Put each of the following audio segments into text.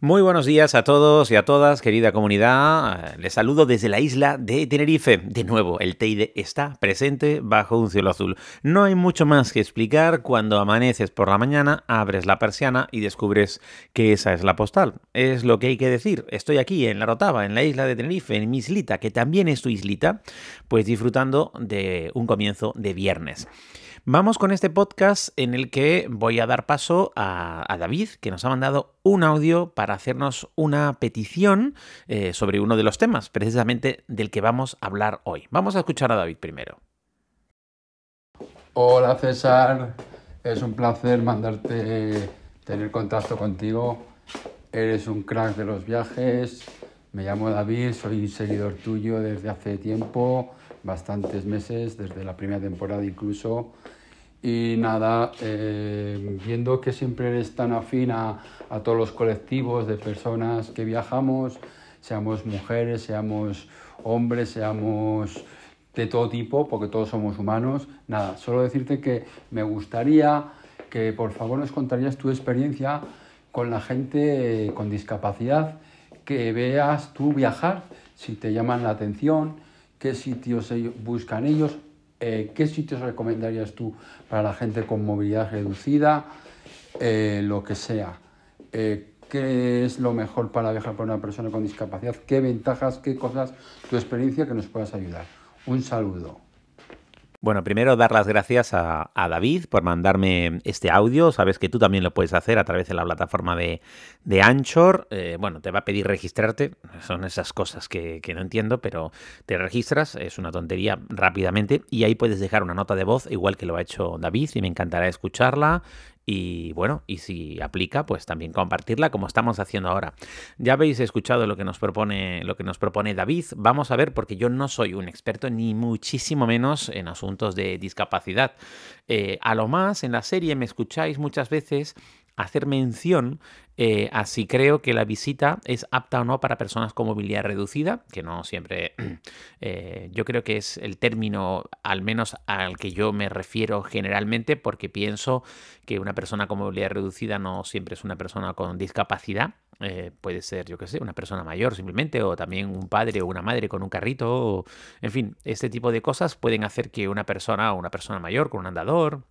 Muy buenos días a todos y a todas, querida comunidad. Les saludo desde la isla de Tenerife. De nuevo, el Teide está presente bajo un cielo azul. No hay mucho más que explicar cuando amaneces por la mañana, abres la persiana y descubres que esa es la postal. Es lo que hay que decir. Estoy aquí en la Rotava, en la isla de Tenerife, en mi islita, que también es tu islita, pues disfrutando de un comienzo de viernes. Vamos con este podcast en el que voy a dar paso a, David, que nos ha mandado un audio para hacernos una petición eh, sobre uno de los temas, precisamente del que vamos a hablar hoy. Vamos a escuchar a David primero. Hola César, es un placer mandarte tener contacto contigo. Eres un crack de los viajes. Me llamo David, soy un seguidor tuyo desde hace tiempo, bastantes meses, desde la primera temporada incluso. Y nada, eh, viendo que siempre eres tan afín a, todos los colectivos de personas que viajamos, seamos mujeres, seamos hombres, seamos de todo tipo, porque todos somos humanos. Nada, solo decirte que me gustaría que por favor nos contarías tu experiencia con la gente con discapacidad, que veas tú viajar, si te llaman la atención, qué sitios buscan ellos eh, ¿qué sitios recomendarías tú para la gente con movilidad reducida? Eh, lo que sea. Eh, ¿Qué es lo mejor para viajar para una persona con discapacidad? ¿Qué ventajas, qué cosas, tu experiencia que nos puedas ayudar? Un saludo. Bueno, primero dar las gracias a, David por mandarme este audio. Sabes que tú también lo puedes hacer a través de la plataforma de, Anchor. Eh, bueno, te va a pedir registrarte. Son esas cosas que, que, no entiendo, pero te registras. Es una tontería rápidamente. Y ahí puedes dejar una nota de voz, igual que lo ha hecho David, y me encantará escucharla y bueno, y si aplica, pues también compartirla como estamos haciendo ahora. Ya habéis escuchado lo que nos propone, lo que nos propone David. Vamos a ver, porque yo no soy un experto ni muchísimo menos en asuntos de discapacidad. Eh, a lo más, en la serie me escucháis muchas veces hacer mención eh, a si creo que la visita es apta o no para personas con movilidad reducida, que no siempre, eh, yo creo que es el término al menos al que yo me refiero generalmente, porque pienso que una persona con movilidad reducida no siempre es una persona con discapacidad. Eh, puede ser, yo qué sé, una persona mayor simplemente, o también un padre o una madre con un carrito, o, en fin, este tipo de cosas pueden hacer que una persona o una persona mayor con un andador,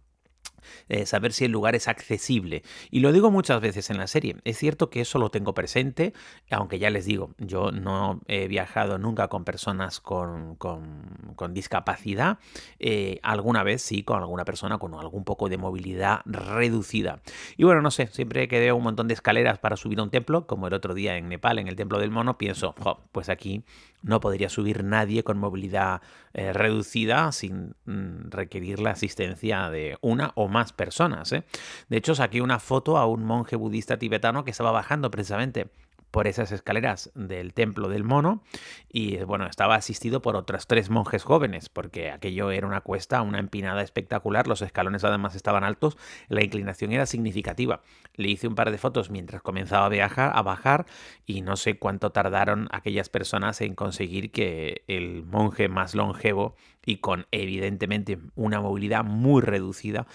eh, saber si el lugar es accesible. Y lo digo muchas veces en la serie. Es cierto que eso lo tengo presente, aunque ya les digo, yo no he viajado nunca con personas con, con, discapacidad. Eh, alguna vez sí, con alguna persona con algún poco de movilidad reducida. Y bueno, no sé, siempre que veo un montón de escaleras para subir a un templo, como el otro día en Nepal, en el templo del mono, pienso, pues aquí no podría subir nadie con movilidad eh, reducida sin mm, requerir la asistencia de una o más personas. ¿eh? De hecho, saqué una foto a un monje budista tibetano que estaba bajando precisamente por esas escaleras del templo del mono y bueno, estaba asistido por otras tres monjes jóvenes porque aquello era una cuesta, una empinada espectacular, los escalones además estaban altos, la inclinación era significativa. Le hice un par de fotos mientras comenzaba a viajar, a bajar y no sé cuánto tardaron aquellas personas en conseguir que el monje más longevo y con evidentemente una movilidad muy reducida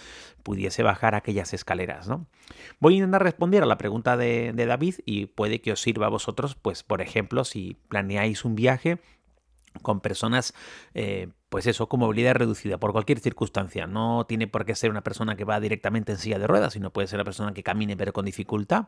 pudiese bajar aquellas escaleras. ¿no? Voy a intentar responder a la pregunta de, David y puede que os sirva a vosotros, pues por ejemplo, si planeáis un viaje con personas, eh, pues eso, con movilidad reducida, por cualquier circunstancia. No tiene por qué ser una persona que va directamente en silla de ruedas, sino puede ser una persona que camine pero con dificultad.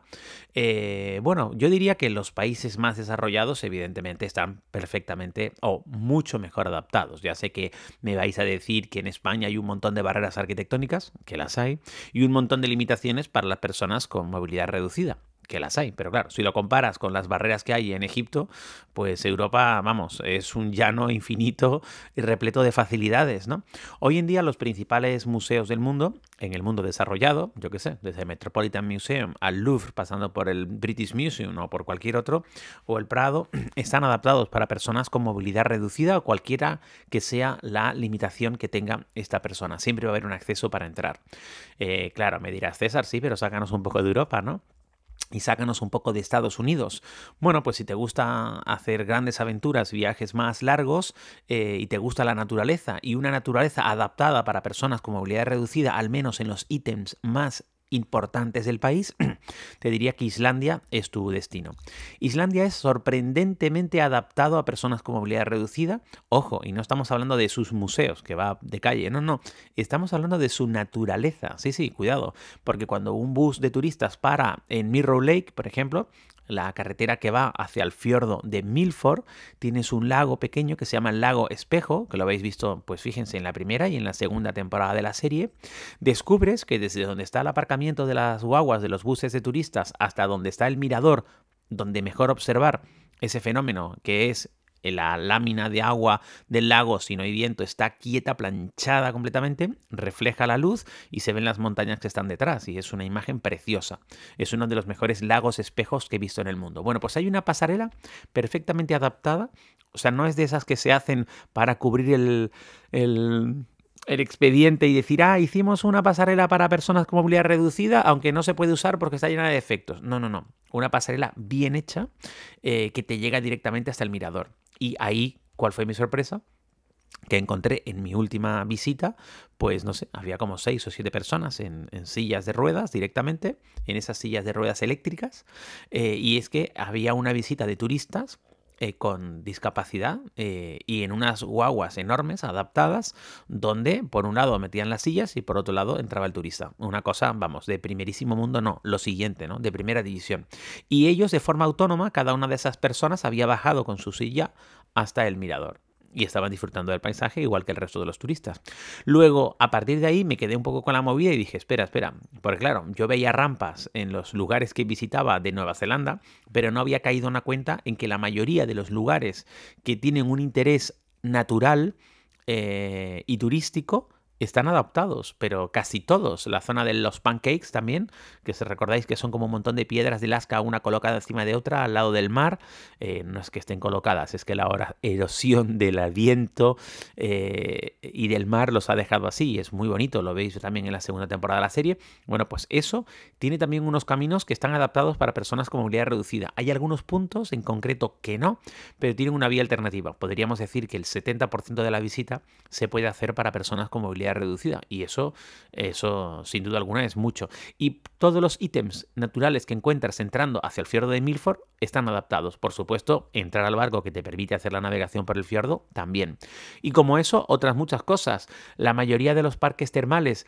Eh, bueno, yo diría que los países más desarrollados, evidentemente, están perfectamente o mucho mejor adaptados. Ya sé que me vais a decir que en España hay un montón de barreras arquitectónicas, que las hay, y un montón de limitaciones para las personas con movilidad reducida que las hay, pero claro, si lo comparas con las barreras que hay en Egipto, pues Europa, vamos, es un llano infinito y repleto de facilidades, ¿no? Hoy en día los principales museos del mundo, en el mundo desarrollado, yo qué sé, desde el Metropolitan Museum al Louvre, pasando por el British Museum o por cualquier otro, o el Prado, están adaptados para personas con movilidad reducida o cualquiera que sea la limitación que tenga esta persona. Siempre va a haber un acceso para entrar. Eh, claro, me dirás, César, sí, pero sácanos un poco de Europa, ¿no? Y sácanos un poco de Estados Unidos. Bueno, pues si te gusta hacer grandes aventuras, viajes más largos eh, y te gusta la naturaleza y una naturaleza adaptada para personas con movilidad reducida, al menos en los ítems más importantes del país, te diría que Islandia es tu destino. Islandia es sorprendentemente adaptado a personas con movilidad reducida. Ojo, y no estamos hablando de sus museos, que va de calle, no, no, estamos hablando de su naturaleza. Sí, sí, cuidado, porque cuando un bus de turistas para en Mirror Lake, por ejemplo, la carretera que va hacia el fiordo de Milford, tienes un lago pequeño que se llama el lago Espejo, que lo habéis visto, pues fíjense, en la primera y en la segunda temporada de la serie. Descubres que desde donde está el aparcamiento de las guaguas de los buses de turistas hasta donde está el mirador, donde mejor observar ese fenómeno que es la lámina de agua del lago, si no hay viento, está quieta, planchada completamente, refleja la luz y se ven las montañas que están detrás. Y es una imagen preciosa. Es uno de los mejores lagos espejos que he visto en el mundo. Bueno, pues hay una pasarela perfectamente adaptada. O sea, no es de esas que se hacen para cubrir el, el el expediente y decir, ah, hicimos una pasarela para personas con movilidad reducida, aunque no se puede usar porque está llena de defectos. No, no, no. Una pasarela bien hecha eh, que te llega directamente hasta el mirador. Y ahí, ¿cuál fue mi sorpresa? que encontré en mi última visita, pues no sé, había como seis o siete personas en, sillas de ruedas directamente, en esas sillas de ruedas eléctricas, eh, y es que había una visita de turistas eh, con discapacidad eh, y en unas guaguas enormes adaptadas donde por un lado metían las sillas y por otro lado entraba el turista. Una cosa, vamos, de primerísimo mundo, no, lo siguiente, ¿no? De primera división. Y ellos de forma autónoma, cada una de esas personas había bajado con su silla hasta el mirador y estaban disfrutando del paisaje igual que el resto de los turistas. Luego, a partir de ahí, me quedé un poco con la movida y dije, espera, espera, porque claro, yo veía rampas en los lugares que visitaba de Nueva Zelanda, pero no había caído una cuenta en que la mayoría de los lugares que tienen un interés natural eh, y turístico, están adaptados, pero casi todos. La zona de los pancakes también, que se recordáis que son como un montón de piedras de lasca, una colocada encima de otra al lado del mar. Eh, no es que estén colocadas, es que la erosión del viento eh, y del mar los ha dejado así. Es muy bonito, lo veis también en la segunda temporada de la serie. Bueno, pues eso tiene también unos caminos que están adaptados para personas con movilidad reducida. Hay algunos puntos en concreto que no, pero tienen una vía alternativa. Podríamos decir que el 70% de la visita se puede hacer para personas con movilidad reducida. Y eso, eso sin duda alguna es mucho. Y todos los ítems naturales que encuentras entrando hacia el fiordo de Milford están adaptados. Por supuesto, entrar al barco que te permite hacer la navegación por el fiordo también. Y como eso, otras muchas cosas. La mayoría de los parques termales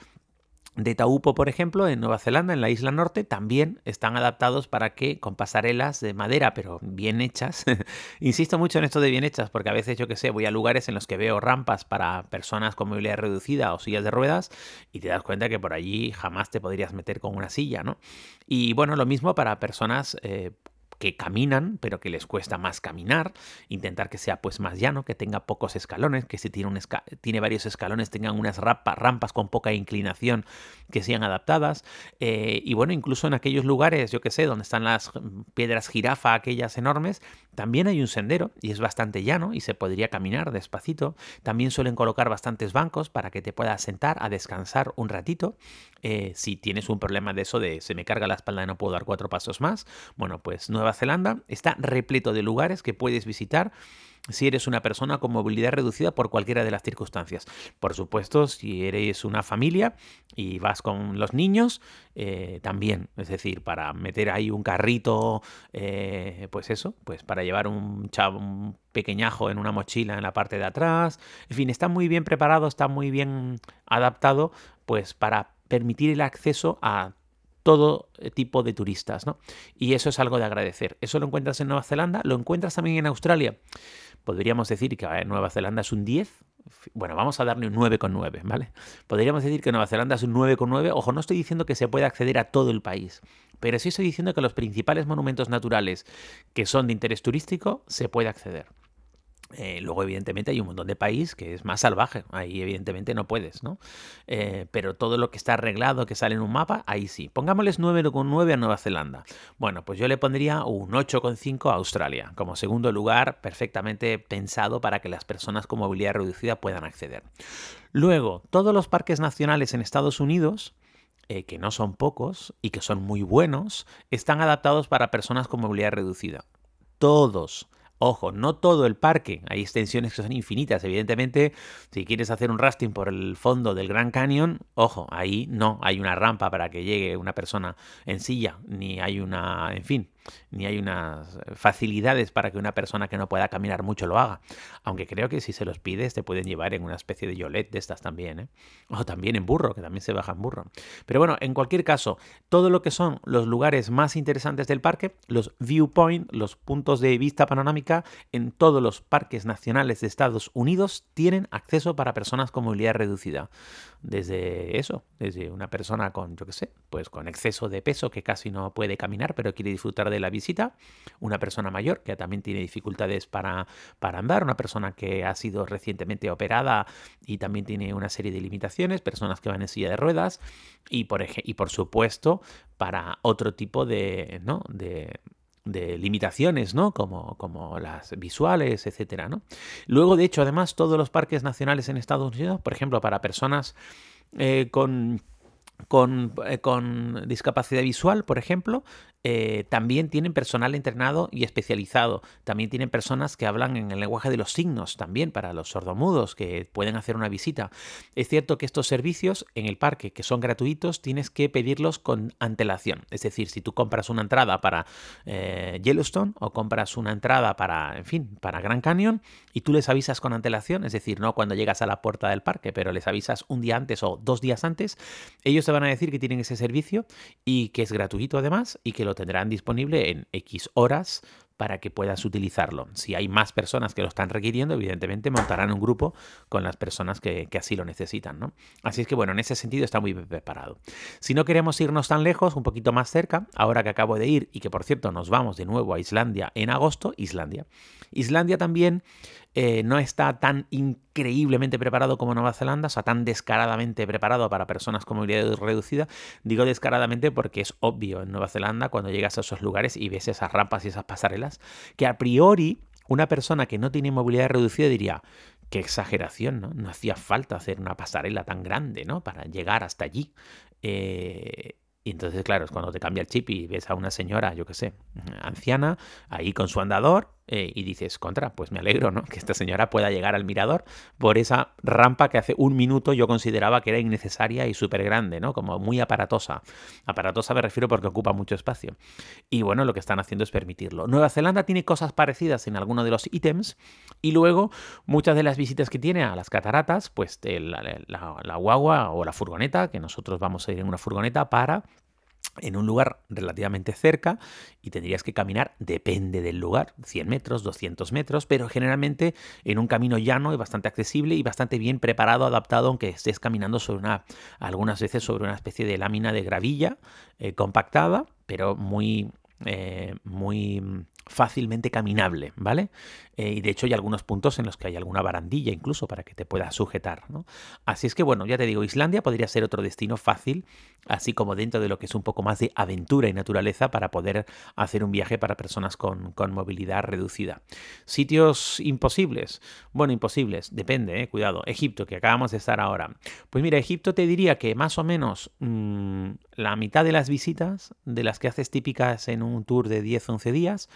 de Taupo, por ejemplo, en Nueva Zelanda, en la isla norte, también están adaptados para que con pasarelas de madera, pero bien hechas. Insisto mucho en esto de bien hechas, porque a veces yo que sé, voy a lugares en los que veo rampas para personas con movilidad reducida o sillas de ruedas y te das cuenta que por allí jamás te podrías meter con una silla, ¿no? Y bueno, lo mismo para personas eh, que caminan, pero que les cuesta más caminar, intentar que sea pues más llano, que tenga pocos escalones, que si tiene, un tiene varios escalones tengan unas rampas con poca inclinación que sean adaptadas, eh, y bueno, incluso en aquellos lugares, yo que sé, donde están las piedras jirafa, aquellas enormes, también hay un sendero y es bastante llano y se podría caminar despacito, también suelen colocar bastantes bancos para que te puedas sentar a descansar un ratito, eh, si tienes un problema de eso de se me carga la espalda y no puedo dar cuatro pasos más, bueno, pues Nueva Zelanda está repleto de lugares que puedes visitar si eres una persona con movilidad reducida por cualquiera de las circunstancias. Por supuesto, si eres una familia y vas con los niños, eh, también, es decir, para meter ahí un carrito, eh, pues eso, pues para llevar un, chavo, un pequeñajo en una mochila en la parte de atrás, en fin, está muy bien preparado, está muy bien adaptado, pues para permitir el acceso a todo tipo de turistas, ¿no? Y eso es algo de agradecer. Eso lo encuentras en Nueva Zelanda, lo encuentras también en Australia. Podríamos decir que Nueva Zelanda es un 10. Bueno, vamos a darle un 9,9, ¿vale? Podríamos decir que Nueva Zelanda es un 9,9. Ojo, no estoy diciendo que se pueda acceder a todo el país, pero sí estoy diciendo que los principales monumentos naturales que son de interés turístico se puede acceder. Eh, luego, evidentemente, hay un montón de país que es más salvaje. Ahí, evidentemente, no puedes, ¿no? Eh, pero todo lo que está arreglado, que sale en un mapa, ahí sí. Pongámosles 9,9 a Nueva Zelanda. Bueno, pues yo le pondría un 8,5 a Australia, como segundo lugar perfectamente pensado para que las personas con movilidad reducida puedan acceder. Luego, todos los parques nacionales en Estados Unidos eh, que no son pocos y que son muy buenos, están adaptados para personas con movilidad reducida. Todos. Ojo, no todo el parque, hay extensiones que son infinitas. Evidentemente, si quieres hacer un rafting por el fondo del Gran Canyon, ojo, ahí no hay una rampa para que llegue una persona en silla, ni hay una, en fin, ni hay unas facilidades para que una persona que no pueda caminar mucho lo haga. Aunque creo que si se los pides te pueden llevar en una especie de yolet de estas también, ¿eh? O también en burro, que también se baja en burro. Pero bueno, en cualquier caso, todo lo que son los lugares más interesantes del parque, los viewpoint, los puntos de vista panorámica, en todos los parques nacionales de Estados Unidos tienen acceso para personas con movilidad reducida desde eso, desde una persona con, yo qué sé, pues con exceso de peso que casi no puede caminar pero quiere disfrutar de la visita, una persona mayor que también tiene dificultades para, para andar, una persona que ha sido recientemente operada y también tiene una serie de limitaciones, personas que van en silla de ruedas y por, y por supuesto para otro tipo de, ¿no? de, de limitaciones, ¿no? Como, como las visuales, etcétera, ¿no? Luego, de hecho, además, todos los parques nacionales en Estados Unidos, por ejemplo, para personas eh, con con, eh, con, discapacidad visual, por ejemplo, eh, también tienen personal entrenado y especializado. También tienen personas que hablan en el lenguaje de los signos, también para los sordomudos, que pueden hacer una visita. Es cierto que estos servicios en el parque, que son gratuitos, tienes que pedirlos con antelación. Es decir, si tú compras una entrada para eh, Yellowstone o compras una entrada para, en fin, para Grand Canyon, y tú les avisas con antelación, es decir, no cuando llegas a la puerta del parque, pero les avisas un día antes o dos días antes, ellos te van a decir que tienen ese servicio y que es gratuito además y que lo tendrán disponible en X horas para que puedas utilizarlo. Si hay más personas que lo están requiriendo, evidentemente montarán un grupo con las personas que, así lo necesitan. ¿no? Así es que bueno, en ese sentido está muy preparado. Si no queremos irnos tan lejos, un poquito más cerca, ahora que acabo de ir y que por cierto nos vamos de nuevo a Islandia en agosto, Islandia. Islandia también eh, no está tan increíblemente preparado como Nueva Zelanda, o sea, tan descaradamente preparado para personas con movilidad reducida. Digo descaradamente porque es obvio en Nueva Zelanda cuando llegas a esos lugares y ves esas rampas y esas pasarelas, que a priori una persona que no tiene movilidad reducida diría, qué exageración, ¿no? No hacía falta hacer una pasarela tan grande, ¿no? Para llegar hasta allí. Eh, y entonces, claro, es cuando te cambia el chip y ves a una señora, yo qué sé, anciana, ahí con su andador, eh, y dices, contra, pues me alegro, ¿no? Que esta señora pueda llegar al mirador por esa rampa que hace un minuto yo consideraba que era innecesaria y súper grande, ¿no? Como muy aparatosa. Aparatosa me refiero porque ocupa mucho espacio. Y bueno, lo que están haciendo es permitirlo. Nueva Zelanda tiene cosas parecidas en algunos de los ítems y luego muchas de las visitas que tiene a las cataratas, pues la guagua o la furgoneta, que nosotros vamos a ir en una furgoneta para en un lugar relativamente cerca y tendrías que caminar, depende del lugar, 100 metros, 200 metros, pero generalmente en un camino llano y bastante accesible y bastante bien preparado, adaptado, aunque estés caminando sobre una, algunas veces sobre una especie de lámina de gravilla eh, compactada, pero muy, eh, muy fácilmente caminable, ¿vale? Eh, y de hecho hay algunos puntos en los que hay alguna barandilla incluso para que te puedas sujetar, ¿no? Así es que bueno, ya te digo, Islandia podría ser otro destino fácil, así como dentro de lo que es un poco más de aventura y naturaleza para poder hacer un viaje para personas con, movilidad reducida. Sitios imposibles, bueno, imposibles, depende, eh, cuidado. Egipto, que acabamos de estar ahora. Pues mira, Egipto te diría que más o menos mm, la mitad de las visitas, de las que haces típicas en un tour de 10-11 días,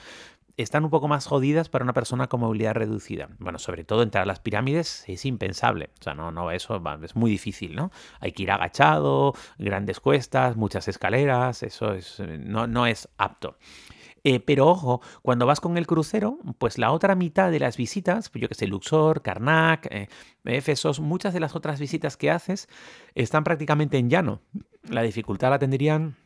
están un poco más jodidas para una persona con movilidad reducida. Bueno, sobre todo entrar a las pirámides es impensable. O sea, no, no, eso es muy difícil, ¿no? Hay que ir agachado, grandes cuestas, muchas escaleras, eso es, no, no es apto. Eh, pero ojo, cuando vas con el crucero, pues la otra mitad de las visitas, pues yo que sé, Luxor, Karnak, eh, Éfesos, muchas de las otras visitas que haces están prácticamente en llano. La dificultad la tendrían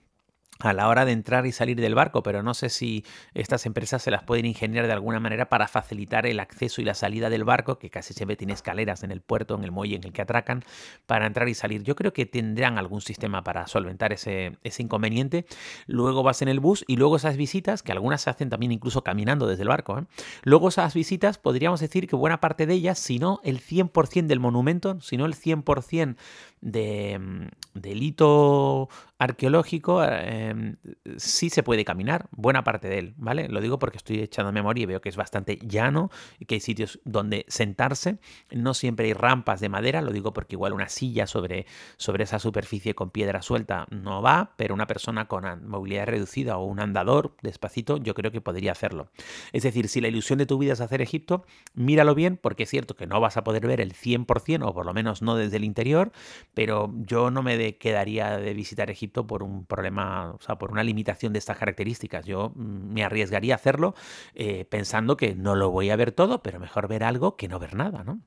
a la hora de entrar y salir del barco, pero no sé si estas empresas se las pueden ingeniar de alguna manera para facilitar el acceso y la salida del barco, que casi siempre tiene escaleras en el puerto, en el muelle en el que atracan, para entrar y salir. Yo creo que tendrán algún sistema para solventar ese, ese inconveniente. Luego vas en el bus y luego esas visitas, que algunas se hacen también incluso caminando desde el barco, ¿eh? luego esas visitas podríamos decir que buena parte de ellas, si no el 100% del monumento, si no el 100% de, mm, del hito arqueológico em, sí se puede caminar, buena parte de él, ¿vale? Lo digo porque estoy echando memoria y veo que es bastante llano y que hay sitios donde sentarse. No siempre hay rampas de madera, lo digo porque igual una silla sobre, sobre esa superficie con piedra suelta no va, pero una persona con movilidad reducida o un andador despacito, yo creo que podría hacerlo. Es decir, si la ilusión de tu vida es hacer Egipto, míralo bien porque es cierto que no vas a poder ver el 100% o por lo menos no desde el interior, pero yo no me quedaría de visitar Egipto por un problema, o sea, por una limitación de estas características. Yo mm, me arriesgaría a hacerlo eh, pensando que no lo voy a ver todo, pero mejor ver algo que no ver nada, ¿no?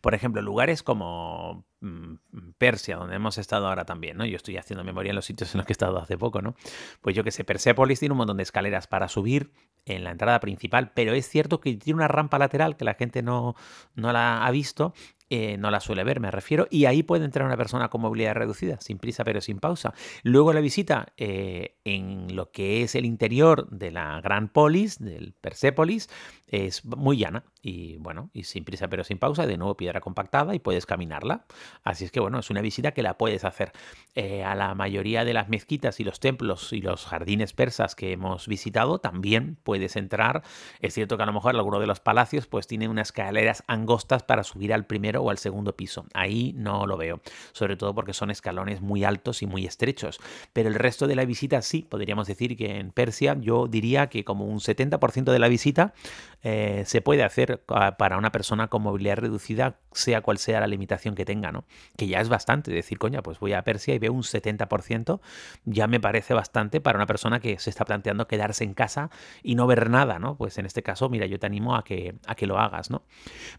Por ejemplo, lugares como mm, Persia, donde hemos estado ahora también, ¿no? Yo estoy haciendo memoria en los sitios en los que he estado hace poco, ¿no? Pues yo que sé, Persepolis tiene un montón de escaleras para subir en la entrada principal, pero es cierto que tiene una rampa lateral que la gente no, no la ha visto eh, no la suele ver, me refiero, y ahí puede entrar una persona con movilidad reducida, sin prisa pero sin pausa. Luego la visita eh, en lo que es el interior de la Gran Polis, del Persepolis, es muy llana y bueno, y sin prisa pero sin pausa, de nuevo piedra compactada y puedes caminarla. Así es que bueno, es una visita que la puedes hacer. Eh, a la mayoría de las mezquitas y los templos y los jardines persas que hemos visitado también puedes entrar. Es cierto que a lo mejor alguno de los palacios pues tiene unas escaleras angostas para subir al primero o al segundo piso. Ahí no lo veo, sobre todo porque son escalones muy altos y muy estrechos. Pero el resto de la visita sí, podríamos decir que en Persia yo diría que como un 70% de la visita eh, se puede hacer para una persona con movilidad reducida, sea cual sea la limitación que tenga, ¿no? Que ya es bastante. Decir, coña, pues voy a Persia y veo un 70%, ya me parece bastante para una persona que se está planteando quedarse en casa y no ver nada, ¿no? Pues en este caso, mira, yo te animo a que, a que lo hagas, ¿no?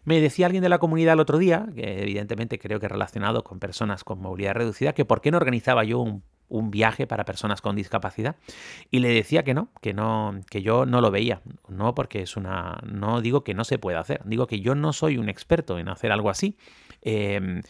Me decía alguien de la comunidad el otro día, evidentemente creo que relacionado con personas con movilidad reducida, que por qué no organizaba yo un un viaje para personas con discapacidad y le decía que no, que no, que yo no lo veía, no porque es una, no digo que no se pueda hacer, digo que yo no soy un experto en hacer algo así. Em,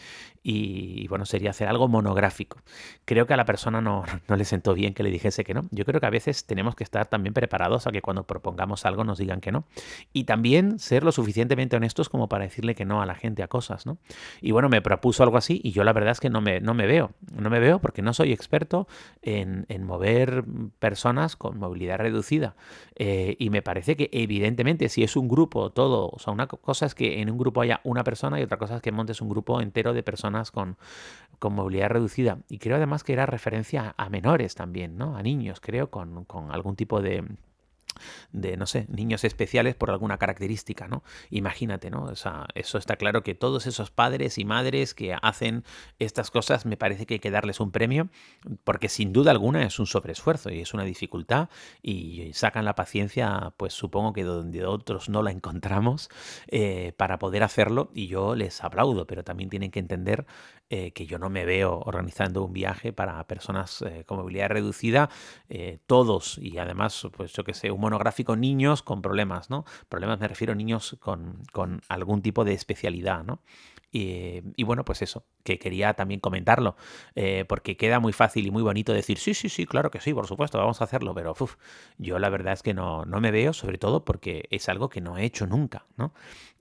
y, bueno, sería hacer algo monográfico. Creo que a la persona no, no, le sentó bien que le dijese que no. Yo creo que a veces tenemos que estar también preparados a que cuando propongamos algo nos digan que no. Y también ser lo suficientemente honestos como para decirle que no a la gente a cosas, ¿no? Y bueno, me propuso algo así y yo la verdad es que no me, no me veo. No me veo porque no soy experto en, en mover personas con movilidad reducida. Eh, y me parece que evidentemente si es un grupo todo, o sea, una cosa es que en un grupo haya una persona y otra cosa es que montes un grupo entero de personas con, movilidad reducida. Y creo además que era referencia a menores también, ¿no? A niños, creo, con algún tipo de, de, no sé, niños especiales por alguna característica, ¿no? Imagínate, ¿no? O sea, eso está claro que todos esos padres y madres que hacen estas cosas, me parece que hay que darles un premio, porque sin duda alguna es un sobreesfuerzo y es una dificultad y sacan la paciencia, pues supongo que donde otros no la encontramos, eh, para poder hacerlo y yo les aplaudo, pero también tienen que entender eh, que yo no me veo organizando un viaje para personas eh, con movilidad reducida, todos, y además, pues yo que sé, un monográfico niños con problemas, ¿no? Problemas me refiero a niños con, con algún tipo de especialidad, ¿no? Y, bueno, pues eso, que quería también comentarlo, eh, porque queda muy fácil y muy bonito decir, sí, sí, sí, claro que sí, por supuesto, vamos a hacerlo, pero yo la verdad es que no, no me veo, sobre todo porque es algo que no he hecho nunca, ¿no?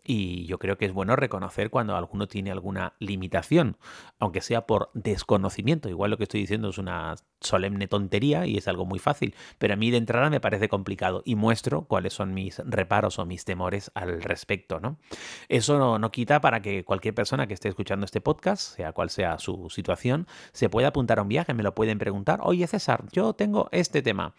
Y yo creo que es bueno reconocer cuando alguno tiene alguna limitación, aunque sea por desconocimiento. Igual lo que estoy diciendo es una solemne tontería y es algo muy fácil, pero a mí de entrada me parece complicado y muestro cuáles son mis reparos o mis temores al respecto, ¿no? Eso no, no quita para que cualquier persona que esté escuchando este podcast, sea cual sea su situación, se pueda apuntar a un viaje, me lo pueden preguntar, oye César, yo tengo este tema.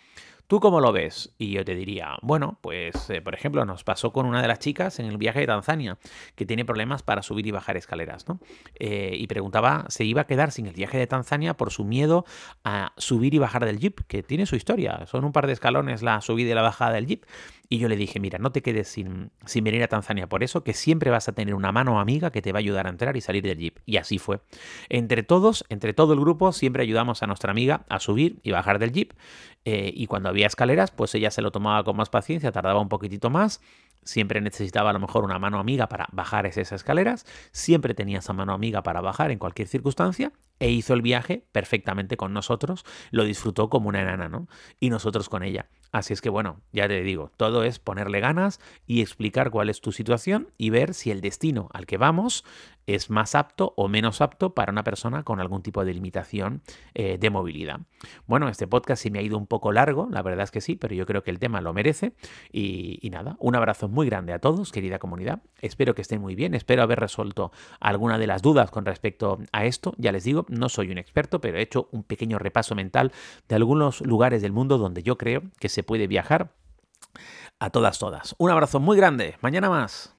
¿Tú cómo lo ves? Y yo te diría, bueno, pues eh, por ejemplo nos pasó con una de las chicas en el viaje de Tanzania, que tiene problemas para subir y bajar escaleras, ¿no? Eh, y preguntaba, ¿se iba a quedar sin el viaje de Tanzania por su miedo a subir y bajar del jeep? Que tiene su historia, son un par de escalones la subida y la bajada del jeep. Y yo le dije, mira, no te quedes sin, sin venir a Tanzania por eso, que siempre vas a tener una mano amiga que te va a ayudar a entrar y salir del jeep. Y así fue. Entre todos, entre todo el grupo, siempre ayudamos a nuestra amiga a subir y bajar del jeep. Eh, y cuando había escaleras, pues ella se lo tomaba con más paciencia, tardaba un poquitito más. Siempre necesitaba a lo mejor una mano amiga para bajar esas escaleras. Siempre tenía esa mano amiga para bajar en cualquier circunstancia. E hizo el viaje perfectamente con nosotros. Lo disfrutó como una enana, ¿no? Y nosotros con ella. Así es que bueno, ya te digo, todo es ponerle ganas y explicar cuál es tu situación y ver si el destino al que vamos es más apto o menos apto para una persona con algún tipo de limitación eh, de movilidad. Bueno, este podcast sí me ha ido un poco largo, la verdad es que sí, pero yo creo que el tema lo merece. Y, y nada, un abrazo muy grande a todos, querida comunidad. Espero que estén muy bien, espero haber resuelto alguna de las dudas con respecto a esto. Ya les digo, no soy un experto, pero he hecho un pequeño repaso mental de algunos lugares del mundo donde yo creo que se puede viajar a todas, todas. Un abrazo muy grande. Mañana más.